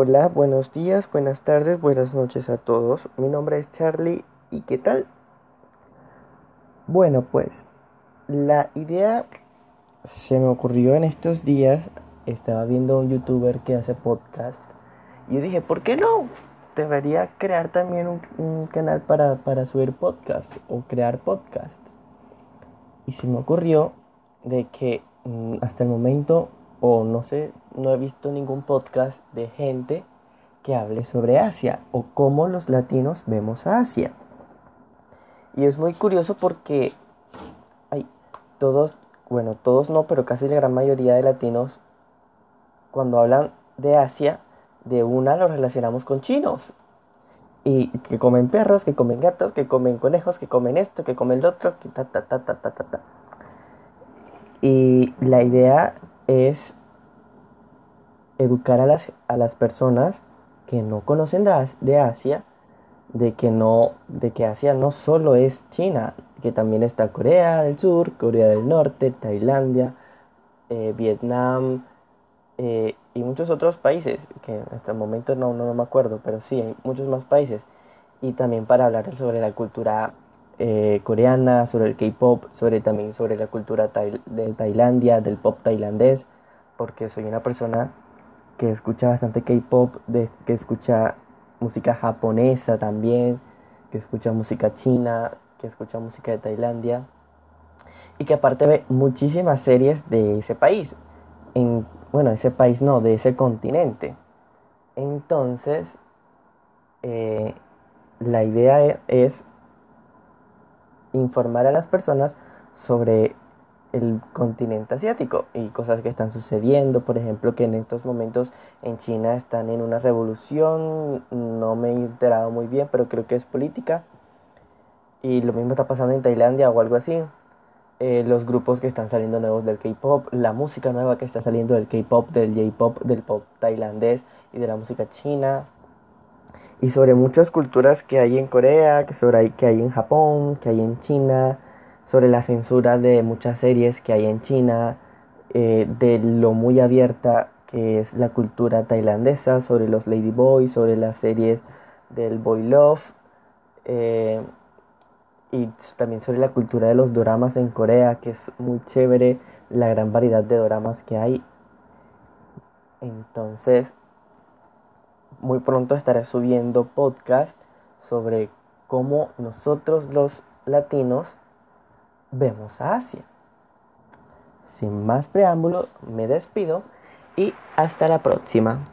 Hola, buenos días, buenas tardes, buenas noches a todos. Mi nombre es Charlie y ¿qué tal? Bueno, pues la idea se me ocurrió en estos días. Estaba viendo un youtuber que hace podcast y yo dije, ¿por qué no? Debería crear también un, un canal para, para subir podcast o crear podcast. Y se me ocurrió de que mm, hasta el momento o no sé, no he visto ningún podcast de gente que hable sobre Asia o cómo los latinos vemos a Asia. Y es muy curioso porque hay todos, bueno, todos no, pero casi la gran mayoría de latinos cuando hablan de Asia, de una lo relacionamos con chinos. Y que comen perros, que comen gatos, que comen conejos, que comen esto, que comen lo otro, que ta ta ta ta ta ta ta. Y la idea es educar a las, a las personas que no conocen de, Asia, de que, no, de que Asia no solo es China, que también está Corea del Sur, Corea del Norte, Tailandia, eh, Vietnam eh, y muchos otros países, que hasta el momento no, no, me acuerdo, pero sí, hay muchos más países. Y también para hablar sobre la cultura eh, coreana, sobre el K-pop, sobre también sobre la cultura de Tailandia, del pop tailandés, porque soy una persona que escucha bastante K-pop, que escucha música japonesa también, que escucha música china, que escucha música de Tailandia y que aparte ve muchísimas series de ese país. En, bueno, ese país no, de ese continente. Entonces, eh, la idea e, es informar a las personas sobre el continente asiático y cosas que están sucediendo, por ejemplo que en estos momentos en China están en una revolución, no me he enterado muy bien, pero creo que es política y lo mismo está pasando en Tailandia o algo así. Eh, los grupos que están saliendo nuevos del K-pop, la música nueva que está saliendo del K-pop, del J-pop, del pop tailandés y de la música china. Y sobre muchas culturas que hay en Corea, que sobre que hay en Japón, que hay en China, sobre la censura de muchas series que hay en China, eh, de lo muy abierta que es la cultura tailandesa, sobre los ladyboys, sobre las series del boy love, eh, y también sobre la cultura de los doramas en Corea, que es muy chévere la gran variedad de doramas que hay. Entonces, muy pronto estaré subiendo podcast sobre cómo nosotros los latinos vemos a Asia. Sin más preámbulo, me despido y hasta la próxima.